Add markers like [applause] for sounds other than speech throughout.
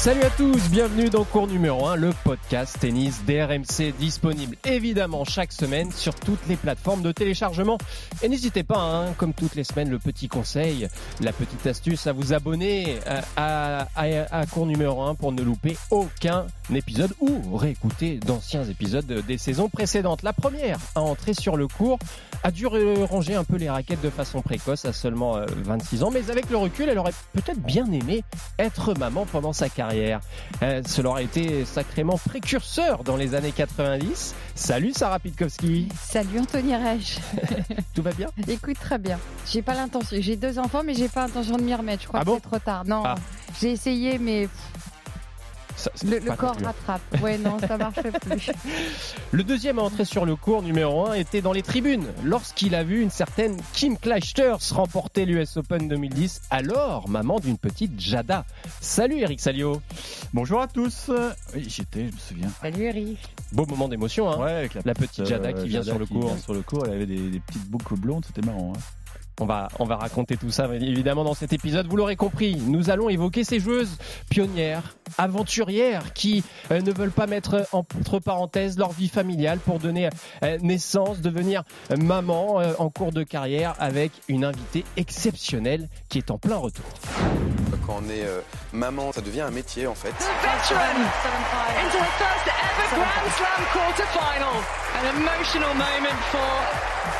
Salut à tous, bienvenue dans cours numéro 1, le podcast tennis DRMC disponible évidemment chaque semaine sur toutes les plateformes de téléchargement. Et n'hésitez pas, hein, comme toutes les semaines, le petit conseil, la petite astuce à vous abonner à, à, à cours numéro 1 pour ne louper aucun épisode ou réécouter d'anciens épisodes des saisons précédentes. La première à entrer sur le cours a dû ranger un peu les raquettes de façon précoce à seulement 26 ans, mais avec le recul, elle aurait peut-être bien aimé être maman pendant sa carrière. Euh, cela aurait été sacrément précurseur dans les années 90. Salut Sarah Pitkowski. Salut Anthony Reich. [laughs] Tout va bien? Écoute très bien. J'ai pas l'intention. J'ai deux enfants, mais j'ai pas l'intention de m'y remettre. Je crois ah que bon? c'est trop tard. Non, ah. j'ai essayé, mais ça, le, le corps rattrape. Ouais, non, ça marche [laughs] plus. Le deuxième à entrer sur le cours numéro 1 était dans les tribunes lorsqu'il a vu une certaine Kim Clijsters remporter l'US Open 2010, alors maman d'une petite Jada. Salut Eric Salio. Bonjour à tous. Oui, j'étais, je me souviens. Salut Eric. Beau moment d'émotion, hein Ouais, avec la, La petite Jada qui vient Jada sur le qui cours. vient sur le cours, elle avait des, des petites boucles blondes, c'était marrant. Hein. On va, on va raconter tout ça évidemment dans cet épisode. Vous l'aurez compris, nous allons évoquer ces joueuses pionnières, aventurières qui euh, ne veulent pas mettre entre parenthèses leur vie familiale pour donner euh, naissance, devenir maman euh, en cours de carrière avec une invitée exceptionnelle qui est en plein retour. Quand on est euh, maman, ça devient un métier en fait. the.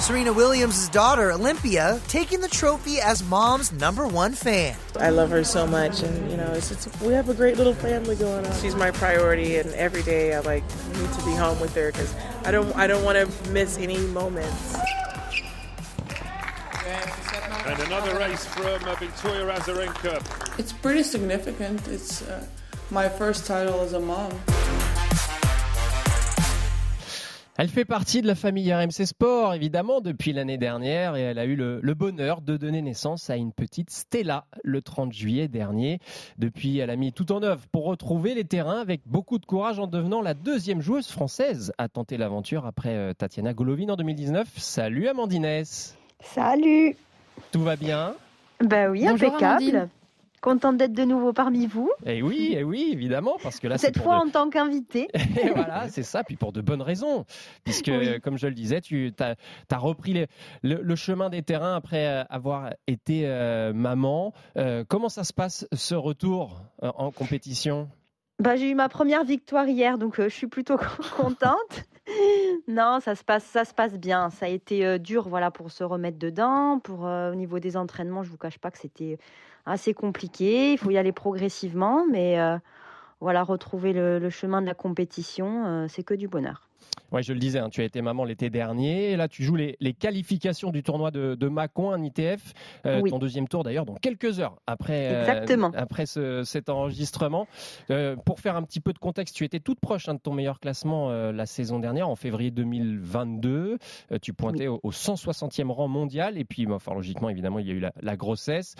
Serena Williams' daughter, Olympia, taking the trophy as mom's number one fan. I love her so much, and you know, it's, it's, we have a great little family going on. She's my priority, and every day I like need to be home with her because I don't I don't want to miss any moments. And another race from uh, Victoria Azarenka. It's pretty significant. It's uh, my first title as a mom. Elle fait partie de la famille RMC Sport, évidemment, depuis l'année dernière, et elle a eu le, le, bonheur de donner naissance à une petite Stella le 30 juillet dernier. Depuis, elle a mis tout en œuvre pour retrouver les terrains avec beaucoup de courage en devenant la deuxième joueuse française à tenter l'aventure après euh, Tatiana Golovin en 2019. Salut Amandines Salut Tout va bien? Bah oui, Bonjour, impeccable. Amandine. Contente d'être de nouveau parmi vous. Et Eh oui, et oui, évidemment, parce que là, Cette fois en tant qu'invité. [laughs] Et voilà, c'est ça, puis pour de bonnes raisons, puisque Oui. comme je le disais, tu as, repris les- le, le chemin des terrains après euh, avoir été euh, maman. Euh, comment ça se passe ce retour en compétition? Bah, j'ai eu ma première victoire hier, donc euh, je suis plutôt [laughs] contente. non, ça se passe, ça se passe bien. Ça a été euh, dur, voilà, pour se remettre dedans. Pour euh, au niveau des entraînements, je vous cache pas que c'était assez compliqué. Il faut y aller progressivement, mais euh, voilà, retrouver le, chemin de la compétition, euh, c'est que du bonheur. Ouais, je le disais, hein, tu as été maman l'été dernier. Et là, tu joues les, les qualifications du tournoi de, de Mâcon, un ITF. euh, Oui. Ton deuxième tour, d'ailleurs, dans quelques heures après, euh, après ce- cet enregistrement. Euh, pour faire un petit peu de contexte, tu étais toute proche hein, de ton meilleur classement la saison dernière, en février 2022. Euh, tu pointais au, au 160e rang mondial. Et puis, bah, enfin, logiquement, évidemment, il y a eu la, la grossesse.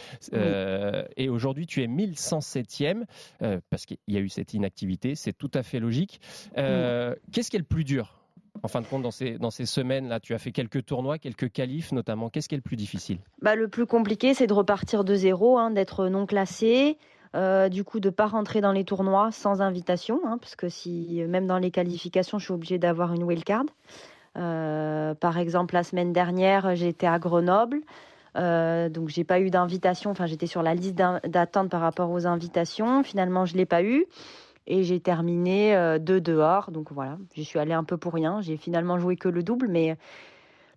Et aujourd'hui, tu es 1107e euh, parce qu'il y a eu cette inactivité. C'est tout à fait logique. Qu'est-ce qui est le plus dur en fin de compte, dans ces, semaines-là, tu as fait quelques tournois, quelques qualifs notamment. Qu'est-ce qui est le plus difficile? Bah, le plus compliqué, c'est de repartir de zéro, hein, d'être non classé, euh, du coup de pas rentrer dans les tournois sans invitation, hein, parce que si même dans les qualifications, je suis obligée d'avoir une wildcard. Euh, par exemple, la semaine dernière, j'étais à Grenoble, euh, donc j'ai pas eu d'invitation. Enfin, j'étais sur la liste d'attente par rapport aux invitations. Finalement, je l'ai pas eu. Et j'ai terminé euh, deux dehors, donc voilà, j'y suis allée un peu pour rien. J'ai finalement joué que le double, mais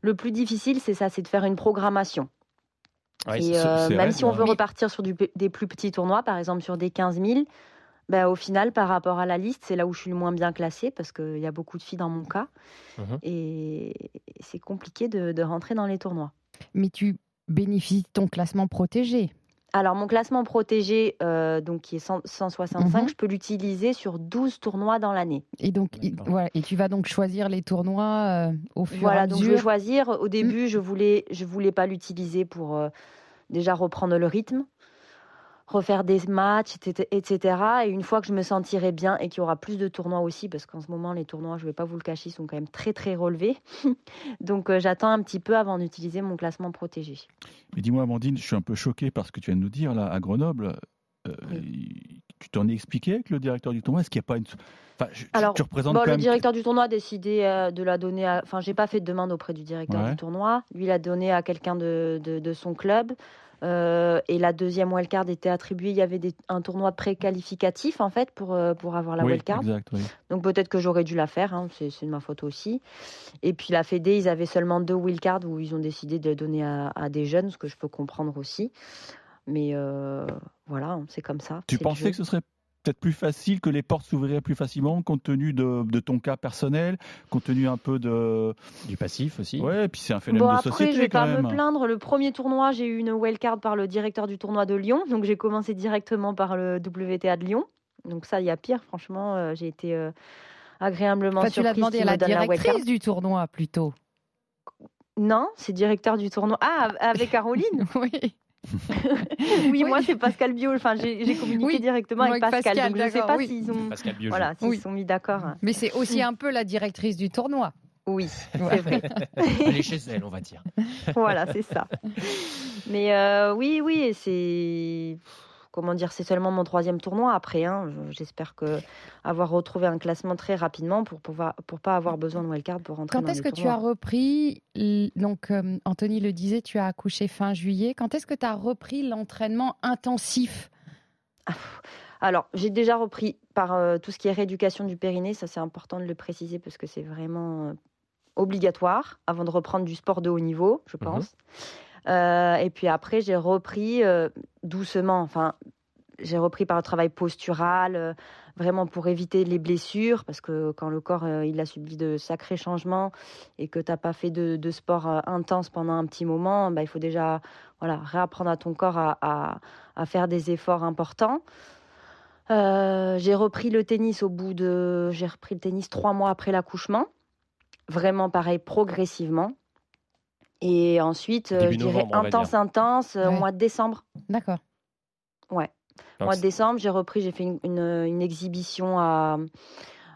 le plus difficile, c'est ça, c'est de faire une programmation. Ouais, Et c'est- euh, même vrai, si on veut repartir sur du- des plus petits tournois, par exemple sur des 15 000, bah, au final, par rapport à la liste, c'est là où je suis le moins bien classée parce qu'il y a beaucoup de filles dans mon cas. Mhm. Et c'est compliqué de, de rentrer dans les tournois. Mais tu bénéficies de ton classement protégé. Alors, mon classement protégé, euh, donc qui est 100 165, Mhm. je peux l'utiliser sur 12 tournois dans l'année. Et donc, il- voilà, et tu vas donc choisir les tournois euh, au fur et Voilà, à donc je vais mesure. choisir. Au Mm. début, je voulais, je voulais pas l'utiliser pour euh, déjà reprendre le rythme, refaire des matchs, etc.. Et une fois que je me sentirai bien et qu'il y aura plus de tournois aussi, parce qu'en ce moment, les tournois, je vais pas vous le cacher, sont quand même très très relevés. [laughs] donc, euh, j'attends un petit peu avant d'utiliser mon classement protégé. Mais dis-moi, Amandine, je suis un peu choqué par ce que tu viens de nous dire là à Grenoble. Euh, Tu t'en es expliqué avec le directeur du tournoi? Est-ce qu'il n'y a pas une. Enfin, je- tu- Alors, tu représentes bon, quand le même. directeur du tournoi a décidé euh, de la donner à. Enfin, j'ai pas fait de demande auprès du directeur Ouais. du tournoi. Lui, il a donné à quelqu'un de, de, de son club. Euh, et la deuxième wildcard était attribuée. Il y avait des- un tournoi pré-qualificatif, en fait, pour, euh, pour avoir la oui, wildcard. exact, oui. Donc peut-être que j'aurais dû la faire, hein, c'est de ma faute aussi. Et puis la Fédé, ils avaient seulement deux wildcards où ils ont décidé de donner à, à des jeunes, ce que je peux comprendre aussi. Mais euh, voilà, hein, c'est comme ça. Tu pensais que ce serait peut-être plus facile, que les portes s'ouvriraient plus facilement, compte tenu de, de ton cas personnel, compte tenu un peu de. Du passif aussi. Ouais, et puis c'est un phénomène Bon, de après, société je vais quand pas même. me plaindre. Le premier tournoi, j'ai eu une wildcard par le directeur du tournoi de Lyon. Donc, j'ai commencé directement par le WTA de Lyon. Donc, ça, il y a pire. Franchement, euh, j'ai été euh, agréablement Enfin, tu l'as surprise demandé à la directrice du tournoi plutôt. Non, c'est directeur du tournoi. Ah, avec Caroline [laughs] Oui. Oui, moi, c'est Pascal Bio. Enfin, j'ai communiqué Oui, directement avec Pascal. Pascal, donc, je sais d'accord, pas oui. s'ils ont. Pascal Biogel. Voilà, s'ils Oui. sont mis d'accord. Mais c'est aussi un peu la directrice du tournoi. Oui, [laughs] c'est vrai. Elle est chez elle, on va dire. voilà, c'est ça. Mais euh, oui, oui, et c'est comment dire, c'est seulement mon troisième tournoi après. hein. Je- J'espère que avoir retrouvé un classement très rapidement pour pouvoir pour pas avoir besoin de wildcard pour rentrer Quand dans est-ce que tu as repris Donc, euh, Anthony le disait, tu as accouché fin juillet. Quand est-ce que tu as repris l'entraînement intensif? Alors, j'ai déjà repris par euh, tout ce qui est rééducation du périnée. Ça, c'est important de le préciser parce que c'est vraiment euh, obligatoire avant de reprendre du sport de haut niveau, je Mhm. pense. Et puis après, j'ai repris euh, doucement. Enfin, j'ai repris par le travail postural, euh, vraiment pour éviter les blessures, parce que quand le corps euh, il a subi de sacrés changements et que tu n'as pas fait de, sport euh, intense pendant un petit moment, bah, il faut déjà voilà, réapprendre à ton corps à, faire des efforts importants. Euh, j'ai repris le tennis au bout de. J'ai repris le tennis trois mois après l'accouchement. Vraiment pareil, progressivement. Et ensuite, euh, Début je dirais novembre, intense, intense, euh, au mois de décembre. D'accord. Ouais. Donc, mois de décembre, j'ai repris, j'ai fait une, une- une exhibition à,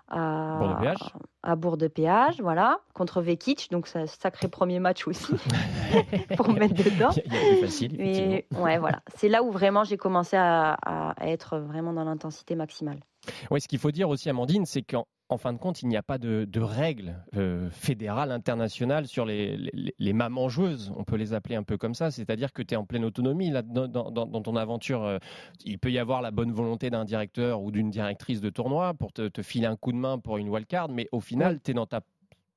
à, Bourg-de-Péage. à Bourg-de-Péage, voilà, contre Vekic. Donc, un sacré premier match aussi [laughs] [laughs] pour me mettre dedans. Il y a plus facile. Mais ouais, voilà. C'est là où vraiment j'ai commencé à, à être vraiment dans l'intensité maximale. Oui, ce qu'il faut dire aussi, Amandine, c'est qu'en en fin de compte, il n'y a pas de, de règles euh, fédérales, internationales sur les, les, les mamans joueuses. On peut les appeler un peu comme ça. C'est-à-dire que tu es en pleine autonomie là, dans, dans- dans ton aventure. euh, il peut y avoir la bonne volonté d'un directeur ou d'une directrice de tournoi pour te, te filer un coup de main pour une wildcard, mais au final, tu es dans, ta,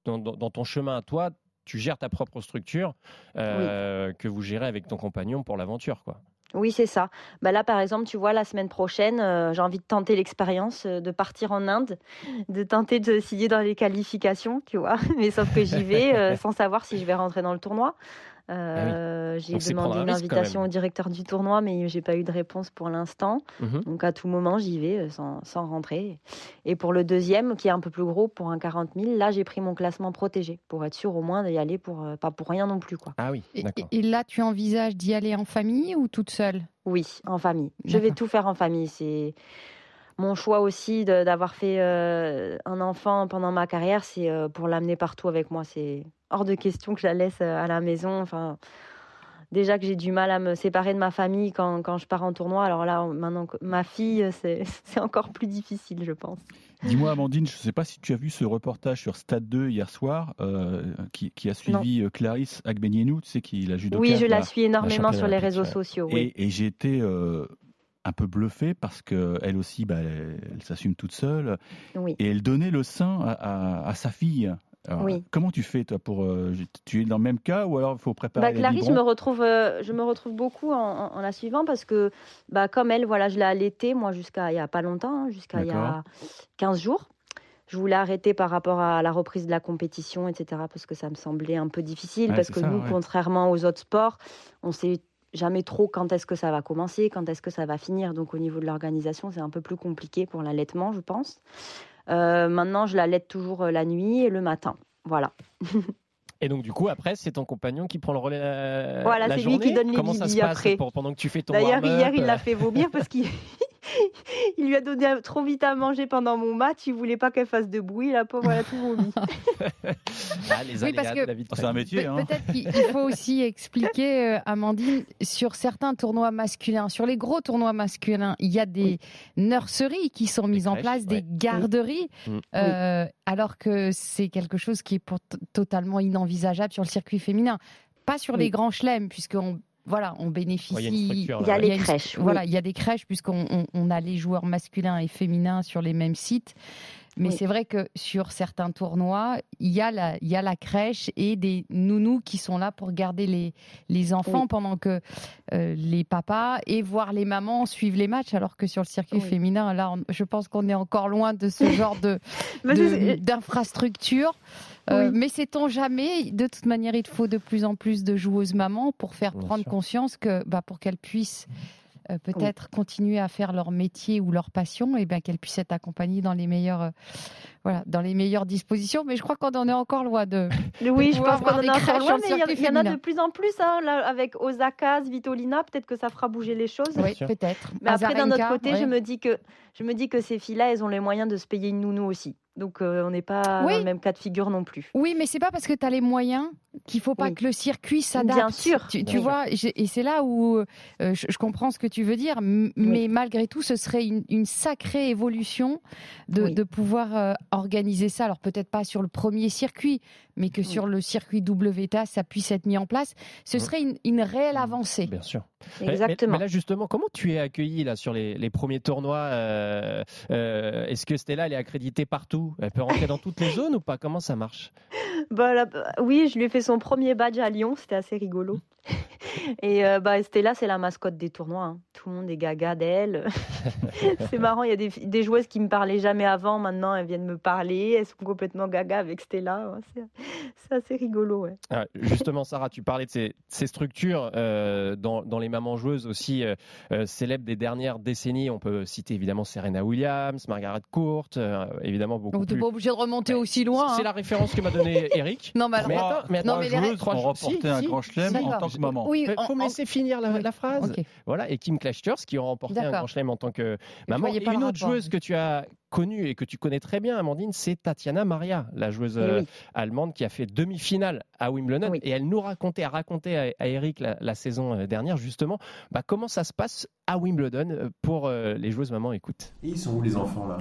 dans, dans- dans ton chemin à toi. Tu gères ta propre structure euh, que vous gérez avec ton compagnon pour l'aventure. quoi. Oui, c'est ça. Bah là, par exemple, tu vois, la semaine prochaine, euh, j'ai envie de tenter l'expérience euh, de partir en Inde, de tenter de signer dans les qualifications, tu vois. [laughs] Mais sauf que j'y vais euh, sans savoir si je vais rentrer dans le tournoi. Euh, J'ai demandé une invitation au directeur du tournoi, mais j'ai pas eu de réponse pour l'instant. Mhm. Donc à tout moment, j'y vais euh, sans, sans rentrer. Et pour le deuxième, qui est un peu plus gros, pour un 40 000, là, j'ai pris mon classement protégé pour être sûr au moins d'y aller pour euh, pas pour rien non plus, quoi. Ah oui, Et, et là, tu envisages d'y aller en famille ou toute seule? Oui, en famille. Je vais tout faire en famille. C'est mon choix aussi de- d'avoir fait euh, un enfant pendant ma carrière, c'est euh, pour l'amener partout avec moi. C'est hors de question que je la laisse euh, à la maison. Enfin, déjà que j'ai du mal à me séparer de ma famille quand, quand je pars en tournoi. Alors là, maintenant ma fille, c'est [laughs] c'est encore plus difficile, je pense. Dis-moi, Amandine, je ne sais pas si tu as vu ce reportage sur Stade 2 hier soir, euh, qui, qui a suivi euh, Clarisse Agbenienou, tu sais, qui la judoka. Oui, je la la- suis énormément la sur les réseaux sociaux. Et, Oui. et j'ai été euh, un peu bluffé parce qu'elle aussi, bah, elle, elle s'assume toute seule. Oui. Et elle donnait le sein à, à- à sa fille. Alors, Oui. Comment tu fais, toi, pour. euh, tu es dans le même cas ou alors il faut préparer Bah, Clarisse, je me retrouve, euh, je me retrouve beaucoup en, en- en la suivant parce que, bah, comme elle, voilà, je l'ai allaitée, moi, jusqu'à il y a pas longtemps, hein, jusqu'à il y a D'accord. 15 jours. je voulais arrêter par rapport à la reprise de la compétition, etc. Parce que ça me semblait un peu difficile. Ouais, parce que ça, nous, ouais. contrairement aux autres sports, on sait jamais trop quand est-ce que ça va commencer, quand est-ce que ça va finir. Donc au niveau de l'organisation, c'est un peu plus compliqué pour l'allaitement, je pense. Euh, maintenant, je l'allaite toujours euh, la nuit et le matin. Voilà. [laughs] Et donc, du coup, après, c'est ton compagnon qui prend le relais la, Voilà, la c'est lui qui donne les Comment ça se passe après. pour- pendant que tu fais ton D'ailleurs, hier, il euh, l'a fait [laughs] vomir parce qu'il [laughs] il lui a donné trop vite à manger pendant mon match. Il voulait pas qu'elle fasse de bruit. La pauvre, elle a tout vomi. [laughs] Ah, les Oui, parce aléas que- de la vie de C'est un métier. Pe- Hein. Peut-être qu'il il faut aussi [laughs] expliquer, euh, Amandine, sur certains tournois masculins, sur les gros tournois masculins, il y a des nurseries qui sont mises en place, des garderies, Mm. euh, alors que c'est quelque chose qui est pour- totalement inenvisageable sur le circuit féminin. Pas sur les grands chelems, puisqu'on voilà, on bénéficie. Ouais, il y a Il y a là, les crèches, oui. Voilà, il y a des crèches puisqu'on on, on a les joueurs masculins et féminins sur les mêmes sites. Mais Oui. c'est vrai que sur certains tournois, il y, a la, il y a la crèche et des nounous qui sont là pour garder les, les enfants Oui. pendant que euh, les papas et voir les mamans suivent les matchs. Alors que sur le circuit Oui. féminin, là, on- je pense qu'on est encore loin de ce genre de, [laughs] Mais de- c'est- d'infrastructure. Euh, Oui. Mais sait-on jamais De toute manière, il faut de plus en plus de joueuses mamans pour faire Bien prendre sûr. conscience que, bah, pour qu'elles puissent euh, peut-être continuer à faire leur métier ou leur passion, et bien qu'elles puissent être accompagnées dans les meilleures, euh, voilà, dans les meilleures dispositions. Mais je crois qu'on en est encore loin de. Oui, je pense qu'on en est encore loin, mais il y, en a de plus en plus. hein, là, avec Osaka, Svitolina, peut-être que ça fera bouger les choses. Oui, peut-être. Mais après, d'un autre côté, ouais. je me dis que je me dis que ces filles-là, elles ont les moyens de se payer une nounou aussi. Donc, euh, on n'est pas Oui. dans le même cas de figure non plus. Oui, mais c'est pas parce que tu as les moyens qu'il faut pas Oui. que le circuit s'adapte. Bien sûr. Tu, tu Oui. vois, et c'est là où euh, je, je comprends ce que tu veux dire, mais malgré tout, ce serait une, une sacrée évolution de, Oui. de pouvoir euh, organiser ça. Alors peut-être pas sur le premier circuit, mais que sur le circuit WTA, ça puisse être mis en place. Ce serait une, une réelle avancée. Bien sûr. Mais- Exactement. Mais, là, justement, comment tu es accueilli là, sur les, les premiers tournois euh, euh, Est-ce que Stella, elle est accréditée partout? Elle peut rentrer dans toutes les [laughs] zones ou pas? Comment ça marche? Bah, là, bah, oui, je lui ai fait son premier badge à Lyon, c'était assez rigolo. [laughs] Et euh, bah, Stella, c'est la mascotte des tournois. hein. Tout le monde est gaga d'elle. [laughs] c'est marrant, il y a des, joueuses qui me parlaient jamais avant, maintenant elles viennent me parler, elles sont complètement gaga avec Stella. Ouais, c'est- C'est assez rigolo, ouais. Ah, Justement, Sarah, tu parlais de ces, ces structures euh, dans, dans les mamans joueuses aussi euh, célèbres des dernières décennies. On peut citer évidemment Serena Williams, Margaret Court, euh, évidemment beaucoup Donc, t'es plus. pas obligé de remonter aussi loin. C'est hein. la référence que m'a donnée [laughs] Eric. Non, mais alors- Mais attends, mais attends, non, mais les remporté si, un si. grand chelem en tant maman. Oui, Il faut en- finir la, Oui. la phrase. Voilà, et Kim Clijsters qui ont remporté un grand chelem en tant que maman. Et une autre rapport. joueuse que tu as connue et que tu connais très bien, Amandine, c'est Tatiana Maria, la joueuse Eh euh, oui. allemande qui a fait demi-finale à Wimbledon. Oui. Et elle nous racontait, a raconté à, à Eric la, la saison euh, dernière, justement, bah, comment ça se passe à Wimbledon euh, pour euh, les joueuses maman. Écoute? Et ils sont où les enfants là?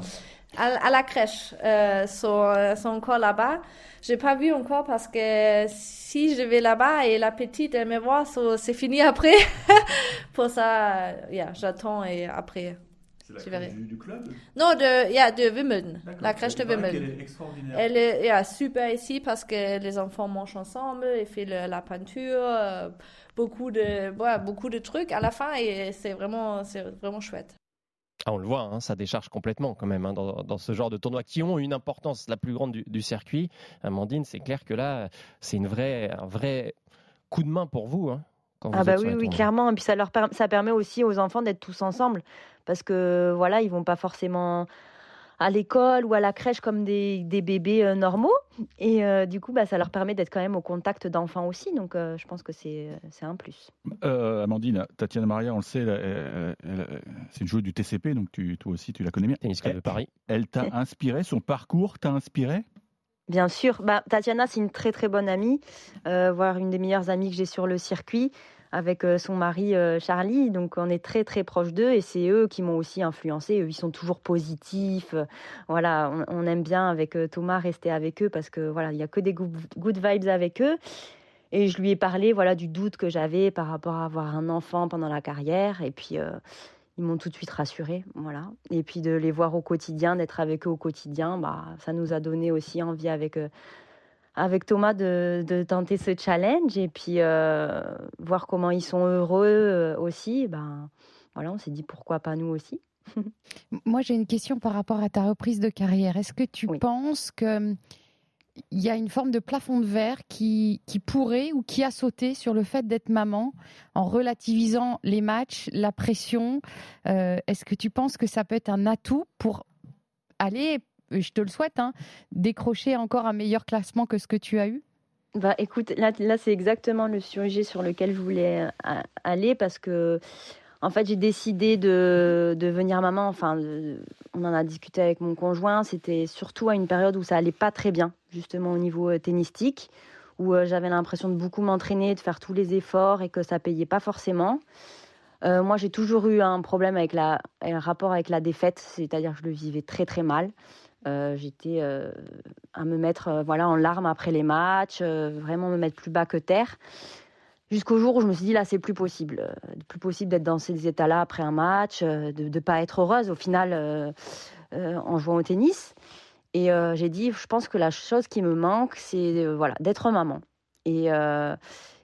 À, à la crèche, euh, sont, euh, sont encore là-bas. J'ai pas vu encore parce que si je vais là-bas et la petite elle me voit, so- c'est fini après. [laughs] Pour ça, euh, yeah, j'attends et après. C'est la crèche du, du club? Non, de, yeah, de Wimbledon, la crèche de Wimbledon. qu'elle est extraordinaire. Elle est yeah, super ici parce que les enfants mangent ensemble, ils font le- la peinture, euh, beaucoup de, ouais, beaucoup de trucs à la fin et c'est vraiment, c'est vraiment chouette. Ah, on le voit, hein, ça décharge complètement quand même hein, dans, dans ce genre de tournois qui ont une importance la plus grande du, du circuit. Amandine, c'est clair que là, c'est une vraie, un vrai coup de main pour vous. hein, quand vous Ah bah êtes oui, oui, clairement. Et puis ça leur ça permet aussi aux enfants d'être tous ensemble parce que voilà, ils vont pas forcément à l'école ou à la crèche comme des, des bébés euh, normaux. Et euh, du coup bah, ça leur permet d'être quand même au contact d'enfants aussi. Donc euh, je pense que c'est c'est un plus. Euh, Amandine, Tatiana Maria, on le sait, c'est une joueuse du TCP, donc tu, toi aussi tu la connais bien. Tennis Club de Paris. Elle t'a inspiré, son parcours t'a inspiré? Bien sûr, bah, Tatiana c'est une très très bonne amie, euh, voire une des meilleures amies que j'ai sur le circuit avec euh, son mari euh, Charlie. Donc on est très très proches d'eux et c'est eux qui m'ont aussi influencé. Ils sont toujours positifs. Voilà, on, aime bien avec euh, Thomas rester avec eux parce que voilà, il y a que des good, vibes avec eux. Et je lui ai parlé voilà du doute que j'avais par rapport à avoir un enfant pendant la carrière et puis ils m'ont tout de suite rassuré, voilà. Et puis de les voir au quotidien, d'être avec eux au quotidien, bah ça nous a donné aussi envie avec avec Thomas de, de tenter ce challenge et puis euh, voir comment ils sont heureux euh, aussi. Ben voilà, on s'est dit pourquoi pas nous aussi. [laughs] Moi, j'ai une question par rapport à ta reprise de carrière. Est-ce que tu penses que il y a une forme de plafond de verre qui, qui pourrait ou qui a sauté sur le fait d'être maman en relativisant les matchs, la pression? Euh, est-ce que tu penses que ça peut être un atout pour aller, je te le souhaite, hein, décrocher encore un meilleur classement que ce que tu as eu? Bah écoute, là, c'est exactement le sujet sur lequel je voulais euh, aller parce que en fait, j'ai décidé de, devenir maman. Enfin, on en a discuté avec mon conjoint. C'était surtout à une période où ça allait pas très bien, justement au niveau euh, tennistique, où euh, j'avais l'impression de beaucoup m'entraîner, de faire tous les efforts et que ça payait pas forcément. Moi, j'ai toujours eu un problème avec la, un rapport avec la défaite, c'est-à-dire que je le vivais très très mal. J'étais à me mettre voilà en larmes après les matchs, vraiment me mettre plus bas que terre jusqu'au jour où je me suis dit là c'est plus possible, euh, plus possible d'être dans ces états-là après un match, euh, de ne pas être heureuse au final euh, en jouant au tennis. Et j'ai dit, je pense que la chose qui me manque, c'est voilà d'être maman. Et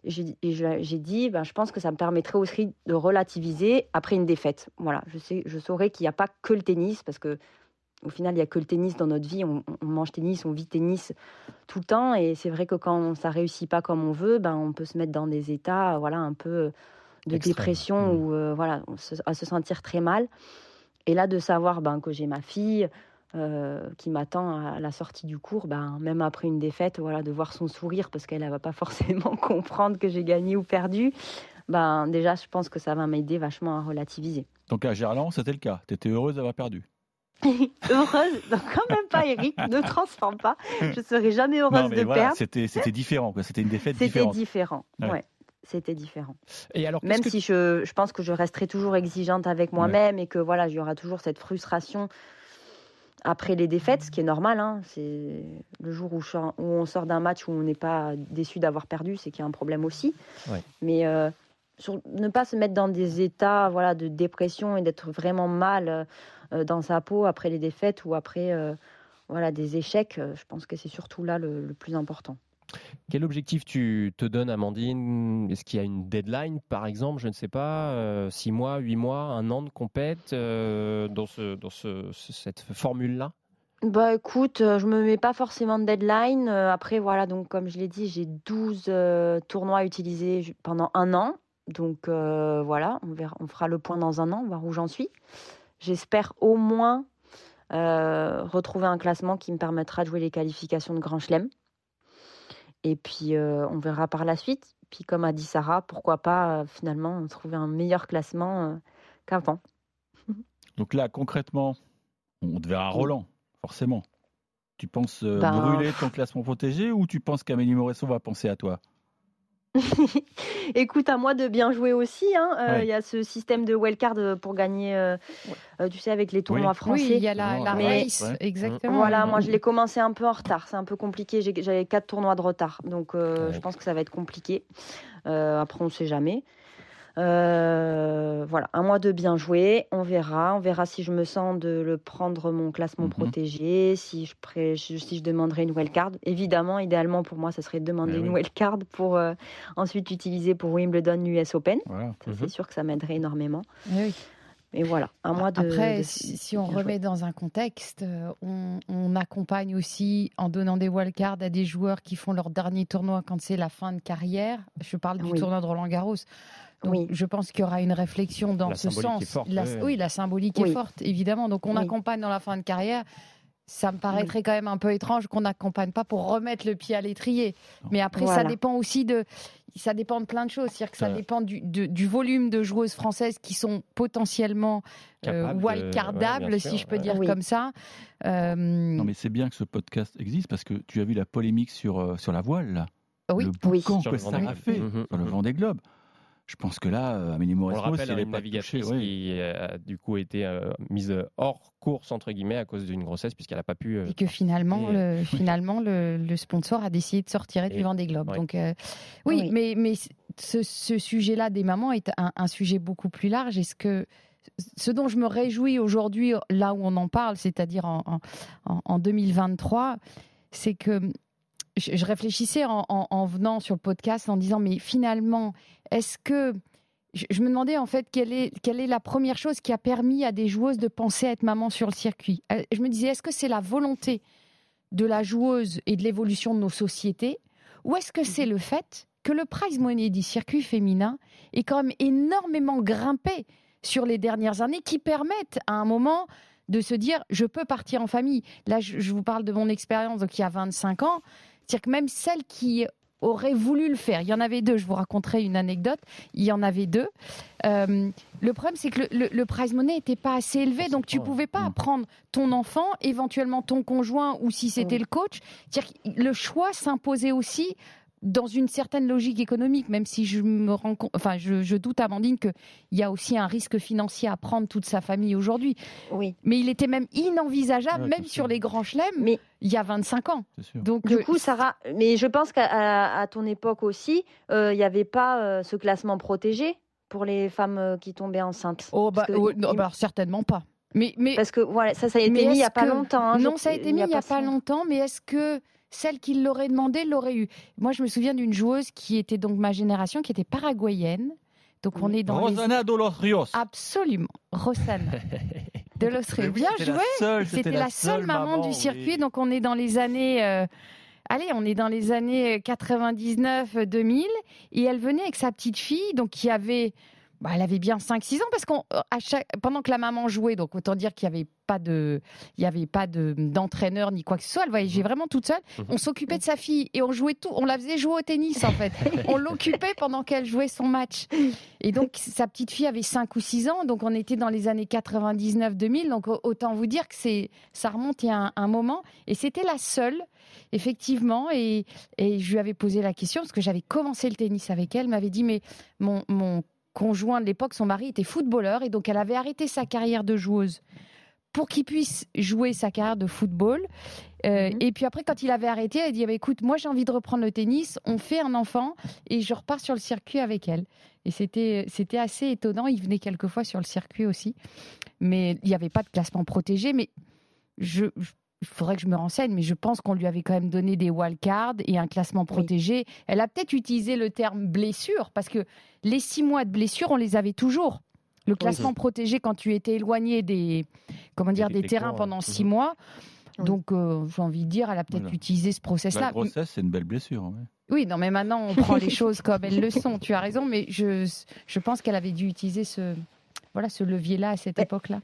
j'ai dit, ben, je pense que ça me permettrait aussi de relativiser après une défaite. Voilà, je sais, je saurais qu'il n'y a pas que le tennis parce que au final, il n'y a que le tennis dans notre vie. On, mange tennis, on vit tennis tout le temps. Et c'est vrai que quand ça réussit pas comme on veut, ben, on peut se mettre dans des états voilà, un peu de dépression mmh. ou euh, voilà, à se sentir très mal. Et là, de savoir ben, que j'ai ma fille euh, qui m'attend à la sortie du cours, ben, même après une défaite, voilà, de voir son sourire parce qu'elle ne va pas [laughs] forcément comprendre que j'ai gagné ou perdu, ben, déjà, je pense que ça va m'aider vachement à relativiser. Donc à Gerland, c'était le cas. Tu étais heureuse d'avoir perdu [laughs] heureuse, donc quand même pas Eric, [laughs] ne transforme pas. Je serai jamais heureuse de perdre. C'était, c'était différent, quoi. C'était une défaite différente. C'était différent, ouais. C'était différent. Et alors, même si je, je, pense que je resterai toujours exigeante avec moi-même et que voilà, il y aura toujours cette frustration après les défaites, ce qui est normal. Hein. C'est le jour où, où on sort d'un match où on n'est pas déçu d'avoir perdu, c'est qu'il y a un problème aussi. Mais euh, sur, ne pas se mettre dans des états voilà de dépression et d'être vraiment mal euh, dans sa peau après les défaites ou après euh, voilà, des échecs. Euh, je pense que c'est surtout là le, plus important. Quel objectif tu te donnes, Amandine? Est-ce qu'il y a une deadline, par exemple? Je ne sais pas, six mois, huit mois, un an de compète dans, ce, dans ce, cette formule-là? Bah écoute, je me mets pas forcément de deadline. Après voilà, donc comme je l'ai dit, j'ai 12 tournois utilisés pendant un an. Donc voilà, on, verra, on fera le point dans un an, on voir où j'en suis. J'espère au moins euh, retrouver un classement qui me permettra de jouer les qualifications de Grand Chelem. Et puis, euh, on verra par la suite. Puis, comme a dit Sarah, pourquoi pas euh, finalement trouver un meilleur classement qu'avant. [laughs] Donc là, concrètement, on te verra Roland, forcément. Tu penses ben, brûler ton classement protégé ou tu penses qu'Amélie Moresson va penser à toi? [laughs] Écoute, à moi de bien jouer aussi. Hein. Euh, il y a ce système de wildcard euh, pour gagner, euh, tu sais, avec les tournois français. Oui, il y a la, race, exactement. Voilà, moi je l'ai commencé un peu en retard. C'est un peu compliqué. J'avais quatre tournois de retard. Donc je pense que ça va être compliqué. après, on ne sait jamais. Euh, voilà, un mois de bien jouer, on verra. On verra si je me sens de le prendre mon classement mhm. protégé, si je, si je demanderai une wildcard. Évidemment, idéalement pour moi, ça serait de demander eh une wildcard pour euh, ensuite utiliser pour Wimbledon, l'US Open. C'est mhm. sûr que ça m'aiderait énormément. Eh oui. Et voilà, un mois de. Après, si, on remet dans un contexte, euh, on, accompagne aussi en donnant des wildcards à des joueurs qui font leur dernier tournoi quand c'est la fin de carrière. Je parle du tournoi de Roland Garros oui. je pense qu'il y aura une réflexion dans ce sens. oui. la symbolique est forte, évidemment. Donc on accompagne dans la fin de carrière. Ça me paraîtrait quand même un peu étrange qu'on n'accompagne pas pour remettre le pied à l'étrier. Mais après, ça dépend aussi de, ça dépend de plein de choses. C'est-à-dire que ça, dépend du, du, volume de joueuses françaises qui sont potentiellement euh, wildcardables, si je peux dire comme ça. Euh, non, mais c'est bien que ce podcast existe parce que tu as vu la polémique sur, euh, sur la voile, là. Oui, le boucan que ça a fait sur le vent des globes je pense que là, euh, Amélie Mauresmo, on rappelle, une navigatrice qui a du coup été euh, mise hors course entre guillemets à cause d'une grossesse puisqu'elle n'a pas pu. Euh, et que finalement, le, finalement, le, sponsor a décidé de sortir du Vendée Globe. Donc oui, mais mais ce, sujet-là des mamans est un, sujet beaucoup plus large. Est-ce que ce dont je me réjouis aujourd'hui, là où on en parle, c'est-à-dire en, en, en 2023, c'est que je, réfléchissais en, venant sur le podcast en disant, mais finalement, est-ce que je me demandais en fait quelle est, quelle est la première chose qui a permis à des joueuses de penser à être maman sur le circuit? Euh, je me disais, est-ce que c'est la volonté de la joueuse et de l'évolution de nos sociétés? Ou est-ce que c'est le fait que le prize money du circuit féminin est quand même énormément grimpé sur les dernières années qui permettent à un moment de se dire je peux partir en famille. Là, je, vous parle de mon expérience donc il y a 25 ans. C'est-à-dire que même celles qui auraient voulu le faire, il y en avait deux, je vous raconterai une anecdote, il y en avait deux. Euh, le problème, c'est que le, prize money n'était pas assez élevé, donc tu pouvais pas prendre ton enfant, éventuellement ton conjoint ou si c'était le coach. C'est-à-dire que le choix s'imposait aussi dans une certaine logique économique, même si je me rends enfin, je, doute, Amandine, qu'il y a aussi un risque financier à prendre toute sa famille aujourd'hui. Oui. Mais il était même inenvisageable, même sur les grands chelems, mais il y a 25 ans. Donc, du euh, coup, Sarah, mais je pense qu'à ton époque aussi, euh, il n'y avait pas euh, ce classement protégé pour les femmes qui tombaient enceintes? Oh, bah, oh, bah certainement pas. Mais, mais, Parce que voilà, ça, ça a été mis il n'y a pas longtemps. Hein, non, ça a été mis il n'y a, pas longtemps, mais est-ce que celle qui l'aurait demandé l'aurait eu. Moi, je me souviens d'une joueuse qui était donc ma génération, qui était paraguayenne. Donc on est dans Rosana de los Rios. Absolument, Rosana [laughs] de los Rios. Bien joué. C'était la, seule maman, du circuit. Donc on est dans les années. Euh, allez, on est dans les années 99-2000 et elle venait avec sa petite fille, donc qui avait bah, elle avait bien 5-6 ans parce qu'on euh, pendant que la maman jouait, donc autant dire qu'il n'y avait pas de, il y avait pas de d'entraîneur ni quoi que ce soit. Elle voyageait mhm. vraiment toute seule. Mhm. On s'occupait de sa fille et on jouait tout. On la faisait jouer au tennis en fait. [laughs] on l'occupait pendant qu'elle jouait son match. Et donc sa petite fille avait 5 ou 6 ans, donc on était dans les années 99-2000. Donc autant vous dire que c'est, ça remonte il y a un, moment. Et c'était la seule, effectivement. Et, et je lui avais posé la question parce que j'avais commencé le tennis avec elle. M'avait dit mais mon mon conjoint de l'époque, son mari était footballeur et donc elle avait arrêté sa carrière de joueuse pour qu'il puisse jouer sa carrière de football. Euh, mhm. Et puis après, quand il avait arrêté, elle a dit ah bah, écoute, moi j'ai envie de reprendre le tennis, on fait un enfant et je repars sur le circuit avec elle. Et c'était c'était assez étonnant. Il venait quelquefois sur le circuit aussi, mais il n'y avait pas de classement protégé. Mais je il faudrait que je me renseigne, mais je pense qu'on lui avait quand même donné des wildcards et un classement protégé. Elle a peut-être utilisé le terme blessure, parce que les six mois de blessure, on les avait toujours. Le classement protégé quand tu étais éloigné des, comment dire, des, terrains pendant six mois. Donc, euh, j'ai envie de dire, elle a peut-être utilisé ce process-là. La grossesse, c'est une belle blessure. Oui, non, mais maintenant, on prend les [laughs] choses comme elles le sont. Tu as raison, mais je, je pense qu'elle avait dû utiliser ce, voilà, ce levier-là à cette époque-là.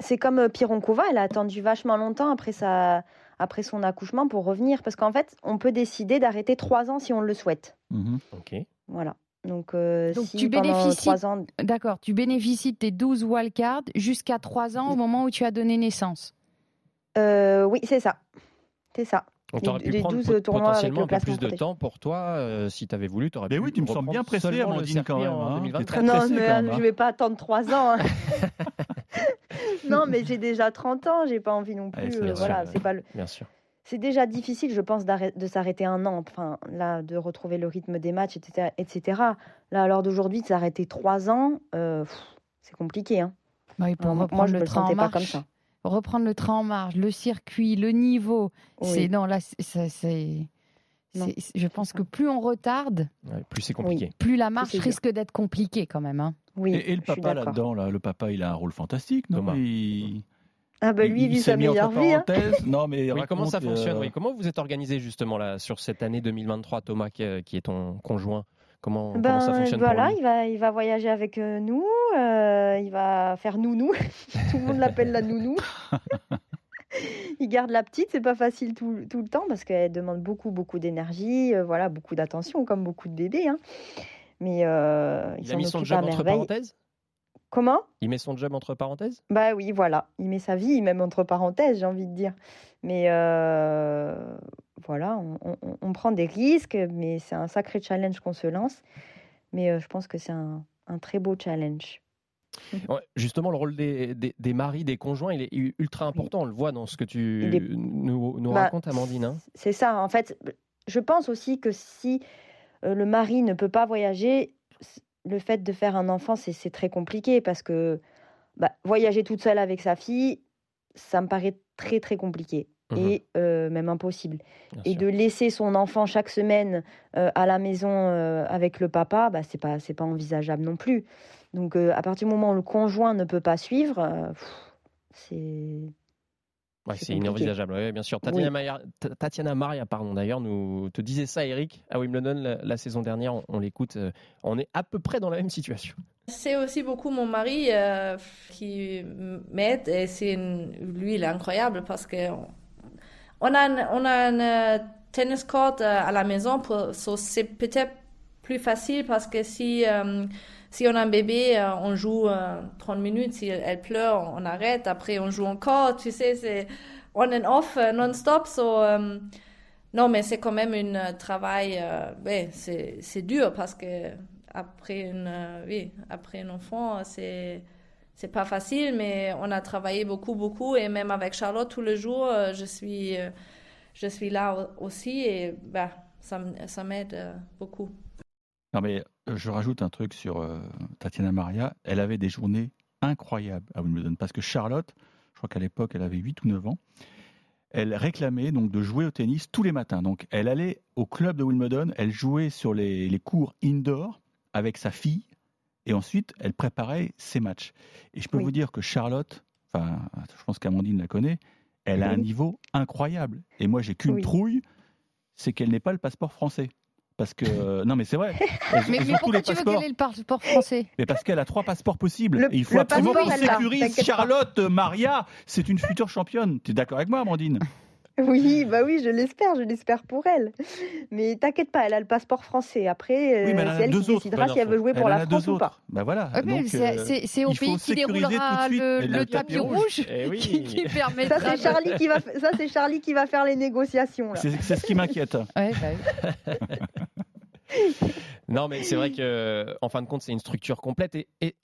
C'est comme euh, Pironkova, elle a attendu vachement longtemps après, sa, après son accouchement pour revenir. Parce qu'en fait, on peut décider d'arrêter trois ans si on le souhaite. Mhm. Ok. Voilà. Donc, euh, si tu bénéficies, ans... d'accord, tu bénéficies de tes 12 wildcards jusqu'à 3 ans au moment où tu as donné naissance. Euh, oui, c'est ça. C'est ça. On t'aurait pu prendre potentiellement un peu plus de temps pour toi si tu avais voulu. Aurais mais oui, tu me sens bien pressé, Amandine, quand même. Hein. non, mais je ne vais pas attendre 3 ans. Hein. [laughs] [laughs] non, mais j'ai déjà 30 ans, j'ai pas envie non plus. Euh, voilà, c'est pas le. Bien sûr. C'est déjà difficile, je pense, de s'arrêter un an. Enfin, là, de retrouver le rythme des matchs, etc. etc. Là, à l'heure d'aujourd'hui, de s'arrêter trois ans, euh, c'est compliqué. Hein. Bah moi, je le train en marche. Pas comme ça. Reprendre le train en marche, le circuit, le niveau. C'est non, là, c'est. Je pense que plus on retarde, plus c'est compliqué. Plus la marche risque d'être compliquée quand même. Hein. Oui, et, le papa là-dedans, là, le papa, il a un rôle fantastique, non? Ah bah lui, il, vit sa meilleure vie. Hein. Non, mais comment ça fonctionne? Euh, Comment vous êtes organisé justement là sur cette année 2023, Thomas, qui, est ton conjoint? Comment, ben, ça fonctionne voilà, pour lui? il va, il va voyager avec euh, nous, euh, il va faire nounou. [laughs] tout le monde l'appelle la nounou. [laughs] il garde la petite, c'est pas facile tout, tout, le temps parce qu'elle demande beaucoup, beaucoup d'énergie, voilà, beaucoup d'attention, comme beaucoup de bébés. Hein. Mais euh, il, a mis son job entre parenthèses? Comment? Il met son job entre parenthèses? Bah oui, voilà. Il met sa vie, même entre parenthèses, j'ai envie de dire. Mais euh, voilà, on, prend des risques, mais c'est un sacré challenge qu'on se lance. Mais euh, je pense que c'est un, très beau challenge. Justement, le rôle des, des, maris, des conjoints, il est ultra important. On le voit dans ce que tu nous, nous bah, racontes, Amandine. Hein. c'est ça. En fait, je pense aussi que si euh, le mari ne peut pas voyager, le fait de faire un enfant, c'est très compliqué parce que bah, voyager toute seule avec sa fille, ça me paraît très très compliqué. Mmh et même impossible. et de laisser son enfant chaque semaine à la maison avec le papa, bah, c'est pas c'est pas envisageable non plus. Donc à partir du moment où le conjoint ne peut pas suivre, c'est c'est inenvisageable, oui, bien sûr. Tatiana, Maria, pardon, d'ailleurs, nous te disait ça, Eric, à Wimbledon la, saison dernière. On, l'écoute, on est à peu près dans la même situation. C'est aussi beaucoup mon mari qui m'aide et c'est lui, il est incroyable parce que on a un, on a un euh, tennis court euh, à la maison, pour, c'est peut-être plus facile parce que si, euh, si on a un bébé, on joue 30 minutes, si elle pleure, on arrête, après on joue encore, tu sais, c'est on and off non-stop. So, non, mais c'est quand même un travail, ouais, c'est, dur parce que après, une, oui, après un enfant, c'est c'est pas facile, mais on a travaillé beaucoup, beaucoup. Et même avec Charlotte, tous les jours, euh, je suis, euh, je suis là aussi. Et bah, ça, m'aide euh, beaucoup. Non, mais je rajoute un truc sur Tatiana Maria. Elle avait des journées incroyables à Wimbledon. Parce que Charlotte, je crois qu'à l'époque, elle avait 8 ou 9 ans. Elle réclamait donc de jouer au tennis tous les matins. Donc, elle allait au club de Wimbledon, elle jouait sur les, les cours indoor avec sa fille et ensuite, elle préparait ses matchs. Et je peux vous dire que Charlotte, enfin, je pense qu'Amandine la connaît, elle a un niveau incroyable. Et moi, j'ai qu'une trouille, c'est qu'elle n'ait pas le passeport français. Parce que non mais c'est vrai. [laughs] mais, pourquoi tu veux qu'elle ait le passeport français? Mais parce qu'elle a trois passeports possibles. et il faut absolument qu'on sécurise Charlotte Maria. C'est une future championne. Tu es d'accord avec moi, Amandine? [laughs] oui, bah oui, je l'espère, je l'espère pour elle. Mais t'inquiète pas, elle a le passeport français. Après, oui, c'est elle qui décidera si elle veut jouer pour la France ou pas. Bah voilà. c'est au pays qui déroulera le, tapis rouge, eh [laughs] qui, qui, permettra. Ça c'est Charlie qui va, ça c'est Charlie qui va faire les négociations. C'est ce qui m'inquiète. [laughs] Ouais, bah non, mais c'est vrai que, en fin de compte, c'est une structure complète et, et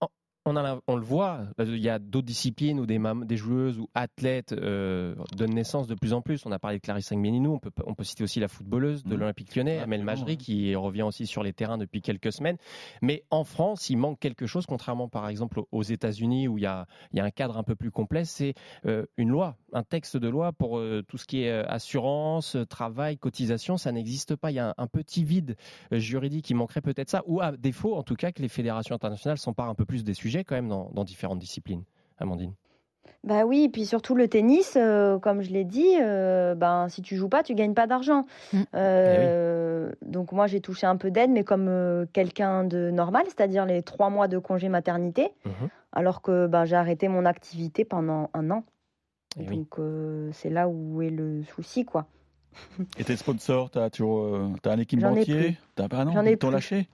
on, on, le voit, il y a d'autres disciplines où des, des joueuses ou athlètes euh, donnent naissance de plus en plus. On a parlé de Clarisse Méninou, on peut, on peut citer aussi la footballeuse de mmh. l'Olympique lyonnais, Amel Majri, qui revient aussi sur les terrains depuis quelques semaines. Mais en France, il manque quelque chose, contrairement par exemple aux États-Unis où il y, a, il y a un cadre un peu plus complet, c'est euh, une loi, un texte de loi pour euh, tout ce qui est assurance, travail, cotisation. Ça n'existe pas. Il y a un, petit vide juridique qui manquerait peut-être ça, ou à défaut en tout cas que les fédérations internationales s'emparent un peu plus des sujets quand même dans, différentes disciplines. Amandine? Bah oui, puis surtout le tennis, euh, comme je l'ai dit, euh, ben, si tu joues pas, tu gagnes pas d'argent. Mm. Euh, eh donc moi, j'ai touché un peu d'aide, mais comme quelqu'un de normal, c'est-à-dire les trois mois de congé maternité, mhm. alors que ben, j'ai arrêté mon activité pendant un an. Eh donc c'est là où est le souci, quoi. Et tes sponsors, tu as, as, un équipementier? J'en ai, lâché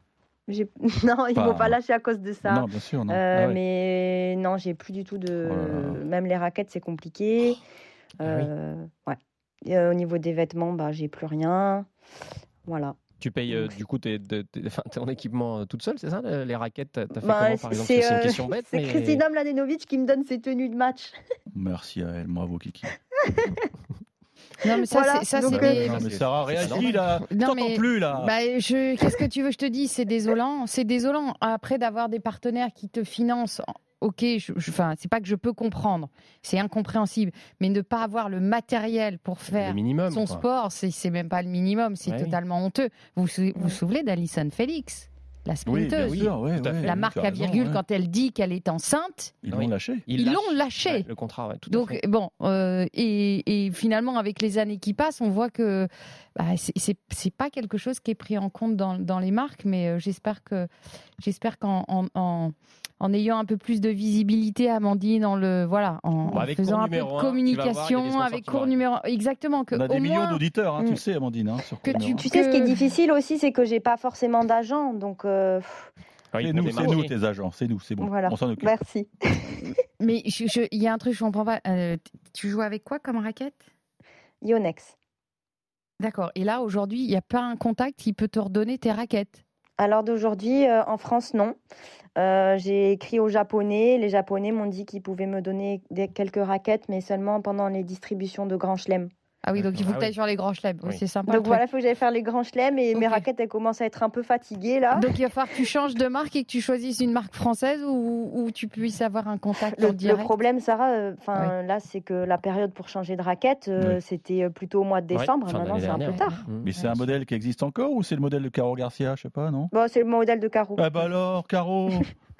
[laughs] Non, ils ne vont pas lâcher à cause de ça. Non, bien sûr. Non. Euh, ah mais non, j'ai plus du tout de. Oh Même les raquettes, c'est compliqué. Ah euh, ouais. Euh, au niveau des vêtements, bah, j'ai plus rien. Voilà. Tu payes du coup tes, ton équipement toute seule, c'est ça Les raquettes, t'as fait bah, comment par exemple? C'est une question bête. [laughs] C'est mais... Christina Mladenovic qui me donne ses tenues de match. Merci à elle, bravo Kiki. [laughs] Non, mais ça, c'est. Ça, c'est des... Non, mais Sarah réagit là. Non, mais, plus là. Bah, je... Qu'est-ce que tu veux je te dis C'est désolant. C'est désolant. Après d'avoir des partenaires qui te financent ok, je, enfin, c'est pas que je peux comprendre, c'est incompréhensible, mais ne pas avoir le matériel pour faire son sport, c'est même pas le minimum, c'est totalement honteux. Vous vous, vous souvenez d'Alison Félix? La sprinteuse. la marque à virgule, quand elle dit qu'elle est enceinte, ils l'ont lâché. Ils l'ont lâché. le contrat, tout Donc, bon, euh, et, finalement, avec les années qui passent, on voit que bah, c'est pas quelque chose qui est pris en compte dans, les marques, mais euh, j'espère que j'espère qu'en en ayant un peu plus de visibilité, Amandine, en le voilà, en, faisant un peu de communication avec cours numéro exactement. Que On a des millions d'auditeurs, hein, tu mm. sais, Amandine. Hein, que tu, sais, ce qui est difficile aussi, c'est que j'ai pas forcément d'agent, donc. Euh... c'est nous, c'est nous tes agents, c'est nous, c'est bon. Voilà. On s'en occupe. Merci. [laughs] Mais il y a un truc, je comprends pas. Euh, tu joues avec quoi comme raquette? Yonex. D'accord. Et là, aujourd'hui, il n'y a pas un contact qui peut te redonner tes raquettes? Alors d'aujourd'hui, euh, en France, non. Euh, j'ai écrit aux Japonais. Les Japonais m'ont dit qu'ils pouvaient me donner quelques raquettes, mais seulement pendant les distributions de Grand Chelem. Ah oui, donc il faut Ah que tu ailles oui. sur les grands chelems. Oui. C'est sympa. Donc le voilà, il faut que j'aille faire les grands chelems et mes raquettes, elles commencent à être un peu fatiguées là. Donc il va falloir que tu changes de marque et que tu choisisses une marque française ou, ou tu puisses avoir un contact Le, en le direct. problème, Sarah, euh, enfin là, c'est que la période pour changer de raquette, euh, Oui. c'était euh, plutôt au mois de décembre. Maintenant, c'est un peu tard. Mais c'est un modèle qui existe encore ou c'est le modèle de Caro Garcia Je sais pas, non? Bon, c'est le modèle de Caro. Ah bah alors, Caro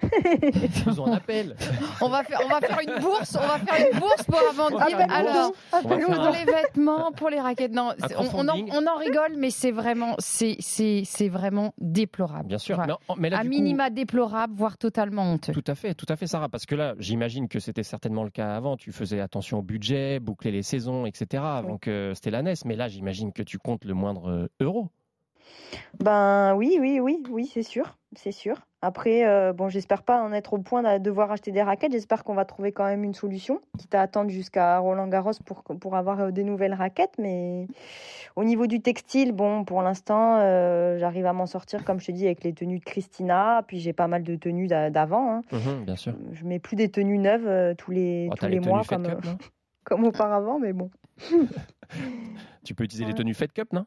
Ils ont un appel. On va faire, on va faire une bourse, on va faire une bourse pour Amandine. Alors, pour un- les vêtements, pour les raquettes, non, on, on en, crowdfunding. on en rigole, mais c'est vraiment, c'est, c'est, c'est vraiment déplorable. Bien sûr. Voilà. Mais, mais là, à coup- minima déplorable, voire totalement honteux. Tout à fait, tout à fait, Sarah. Parce que là, j'imagine que c'était certainement le cas avant. Tu faisais attention au budget, boucler les saisons, etc. Avant que c'était la NES. Mais là, j'imagine que tu comptes le moindre euh, euro. Ben oui, oui, oui, oui, c'est sûr, c'est sûr. Après, euh, bon, j'espère pas en être au point de devoir acheter des raquettes. J'espère qu'on va trouver quand même une solution, quitte à attendre jusqu'à Roland Garros pour, pour avoir euh, des nouvelles raquettes. Mais au niveau du textile, bon, pour l'instant, euh, j'arrive à m'en sortir, comme je te dis, avec les tenues de Christina. Puis j'ai pas mal de tenues d'a- d'avant. hein. Mhm, bien sûr. Je mets plus des tenues neuves tous les, Oh, tous les mois comme, Cup, [laughs] comme auparavant, mais bon. [laughs] Tu peux utiliser les tenues Fed Cup, non?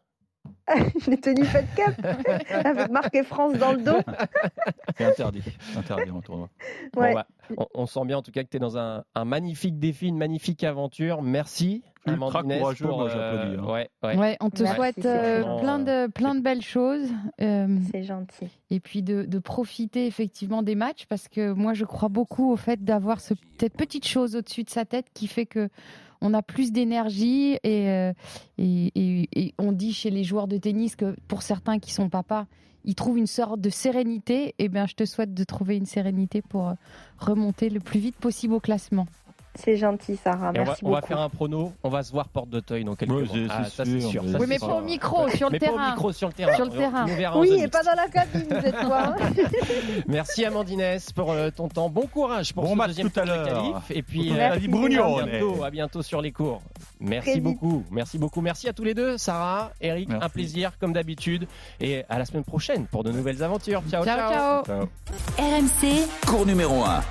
[laughs] les tenues Fed Cup [laughs] avec marqué France dans le dos. [laughs] C'est interdit. Interdit en tournoi. Bon, bah, on, on sent bien en tout cas que tu es dans un, un magnifique défi, une magnifique aventure. Merci. Ultra Amandine, courageux, pour, moi, euh, j'applaudis, hein. ouais, ouais. Ouais, on te Merci, souhaite euh, plein de plein de belles choses. euh, C'est gentil. et puis de, de profiter effectivement des matchs parce que moi je crois beaucoup au fait d'avoir ce, cette petite chose au-dessus de sa tête qui fait que on a plus d'énergie et, euh, et, et- et on dit chez les joueurs de tennis que pour certains qui sont papas ils trouvent une sorte de sérénité et bien je te souhaite de trouver une sérénité pour remonter le plus vite possible au classement. C'est gentil, Sarah. Et on va, Merci on va faire un prono. On va se voir porte d'Auteuil dans quelques Ouais, mois. Ah, c'est ça c'est sûr, sûr. mais- ça, Oui, mais pas au micro, sur le mais pas terrain. au micro, sur le terrain. Sur le On- terrain. Oui, et Mix. pas dans la cabine cette fois. hein. Merci Amandinès pour euh, ton temps. Bon courage pour Bon ce match deuxième tout à l'heure. qualif. Et puis euh, la à bientôt, à bientôt sur les cours. Merci Très vite. beaucoup. Merci beaucoup. Merci à tous les deux, Sarah, Eric. Merci. Un plaisir comme d'habitude. Et à la semaine prochaine pour de nouvelles aventures. Ciao, Ciao, ciao. Ciao. RMC, Cours numéro 1.